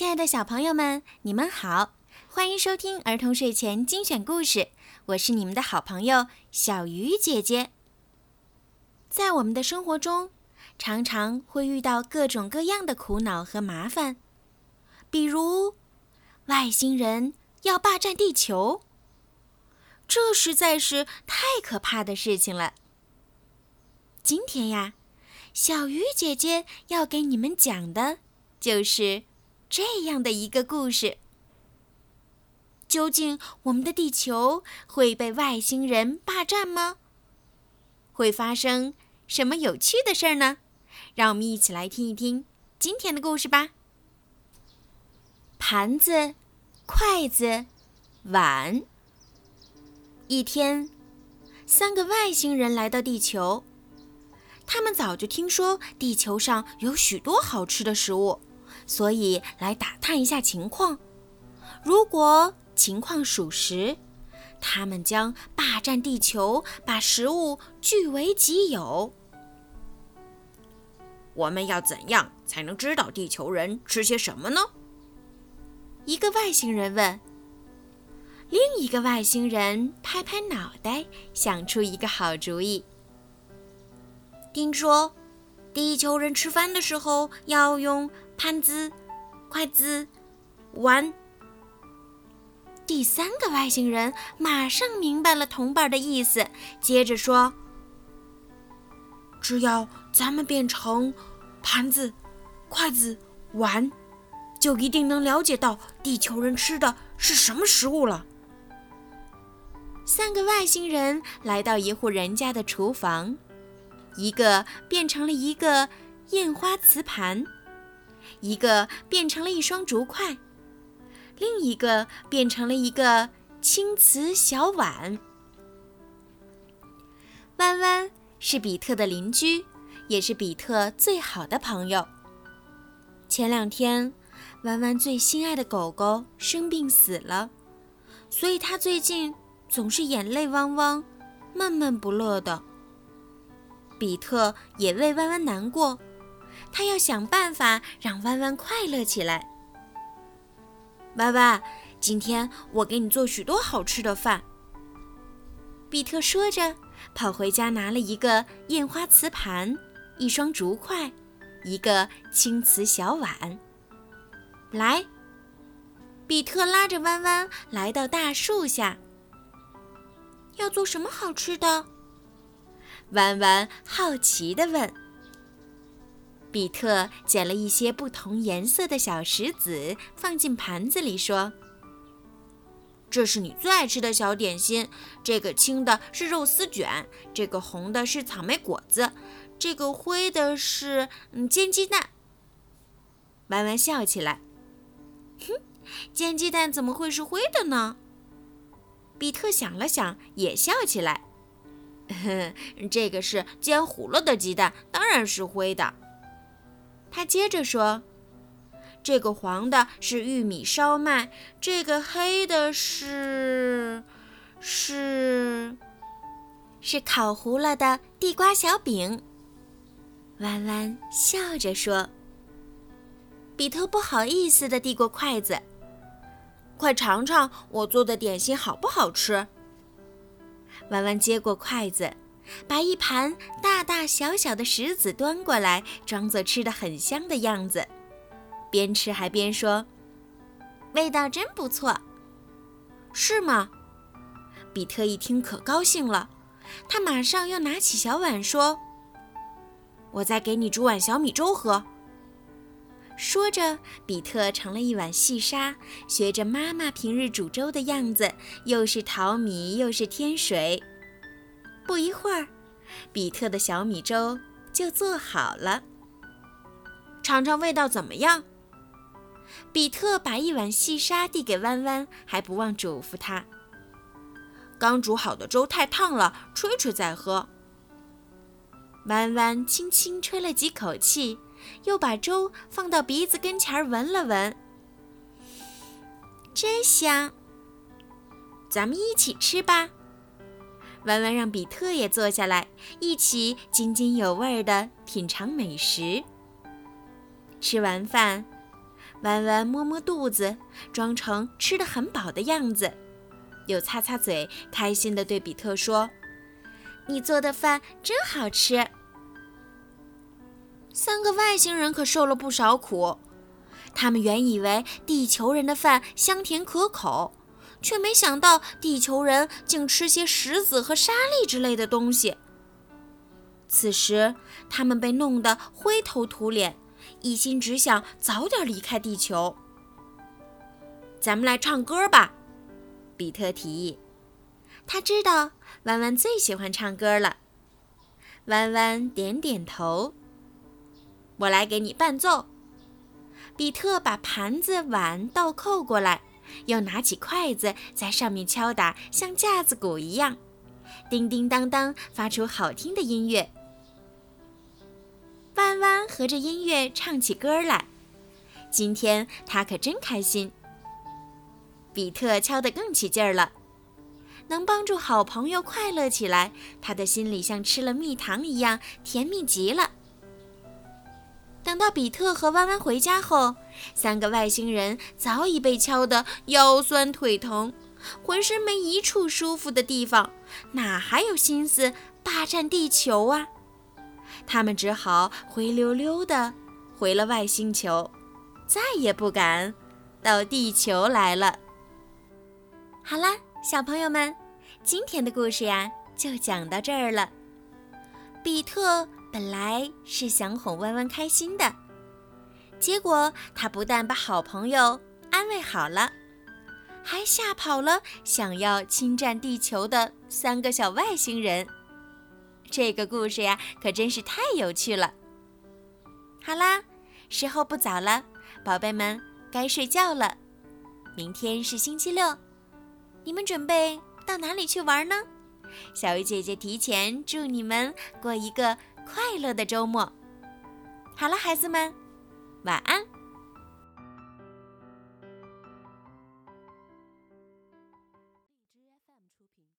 亲爱的小朋友们，你们好，欢迎收听儿童睡前精选故事。我是你们的好朋友小鱼姐姐。在我们的生活中，常常会遇到各种各样的苦恼和麻烦，比如外星人要霸占地球，这实在是太可怕的事情了。今天呀，小鱼姐姐要给你们讲的，就是这样的一个故事。究竟我们的地球会被外星人霸占吗？会发生什么有趣的事儿呢？让我们一起来听一听今天的故事吧。盘子、筷子、碗。一天，三个外星人来到地球。他们早就听说地球上有许多好吃的食物，所以来打探一下情况。如果情况属实，他们将霸占地球，把食物据为己有。我们要怎样才能知道地球人吃些什么呢？一个外星人问。另一个外星人拍拍脑袋，想出一个好主意。听说，地球人吃饭的时候要用盘子、筷子、碗。第三个外星人马上明白了同伴的意思，接着说：“只要咱们变成盘子、筷子、碗，就一定能了解到地球人吃的是什么食物了。”三个外星人来到一户人家的厨房。一个变成了一个印花瓷盘，一个变成了一双竹筷，另一个变成了一个青瓷小碗。弯弯是比特的邻居，也是比特最好的朋友。前两天，弯弯最心爱的狗狗生病死了，所以它最近总是眼泪汪汪、闷闷不乐的。比特也为弯弯难过，他要想办法让弯弯快乐起来。弯弯，今天我给你做许多好吃的饭。比特说着，跑回家拿了一个印花瓷盘、一双竹筷、一个青瓷小碗。来，比特拉着弯弯来到大树下。要做什么好吃的？弯弯好奇地问：“比特捡了一些不同颜色的小石子，放进盘子里，说：‘这是你最爱吃的小点心。这个青的是肉丝卷，这个红的是草莓果子，这个灰的是嗯煎鸡蛋。’弯弯笑起来：‘哼，煎鸡蛋怎么会是灰的呢？’比特想了想，也笑起来。”这个是煎糊了的鸡蛋，当然是灰的。他接着说：“这个黄的是玉米烧麦，这个黑的是是是烤糊了的地瓜小饼。”弯弯笑着说：“比特不好意思地递过筷子，快尝尝我做的点心好不好吃。”弯弯接过筷子，把一盘大大小小的石子端过来，装作吃的很香的样子，边吃还边说：“味道真不错，是吗？”比特一听可高兴了，他马上又拿起小碗说：“我再给你煮碗小米粥喝。”说着，比特盛了一碗细沙，学着妈妈平日煮粥的样子，又是淘米又是添水。不一会儿，比特的小米粥就做好了。尝尝味道怎么样？比特把一碗细沙递给弯弯，还不忘嘱咐他：“刚煮好的粥太烫了，吹吹再喝。”弯弯轻轻吹了几口气。又把粥放到鼻子跟前闻了闻，真香。咱们一起吃吧。弯弯让比特也坐下来，一起津津有味地品尝美食。吃完饭，弯弯摸摸肚子，装成吃得很饱的样子，又擦擦嘴，开心地对比特说：“你做的饭真好吃。”三个外星人可受了不少苦，他们原以为地球人的饭香甜可口，却没想到地球人竟吃些石子和沙粒之类的东西。此时，他们被弄得灰头土脸。一心只想早点离开地球。咱们来唱歌吧，比特提议。他知道弯弯最喜欢唱歌了。弯弯点点头。我来给你伴奏。比特把盘子碗倒扣过来，又拿起筷子在上面敲打，像架子鼓一样，叮叮当当，发出好听的音乐。弯弯和着音乐唱起歌来，今天他可真开心。比特敲得更起劲儿了，能帮助好朋友快乐起来，他的心里像吃了蜜糖一样甜蜜极了。到比特和弯弯回家后，三个外星人早已被敲得腰酸腿疼，浑身没一处舒服的地方，哪还有心思霸占地球啊？他们只好灰溜溜的回了外星球，再也不敢到地球来了。好啦，小朋友们，今天的故事呀就讲到这儿了。比特本来是想哄弯弯开心的，结果他不但把好朋友安慰好了，还吓跑了想要侵占地球的三个小外星人。这个故事呀，可真是太有趣了。好啦，时候不早了，宝贝们该睡觉了。明天是星期六，你们准备到哪里去玩呢？小鱼姐姐提前祝你们过一个快乐的周末。好了，孩子们，晚安。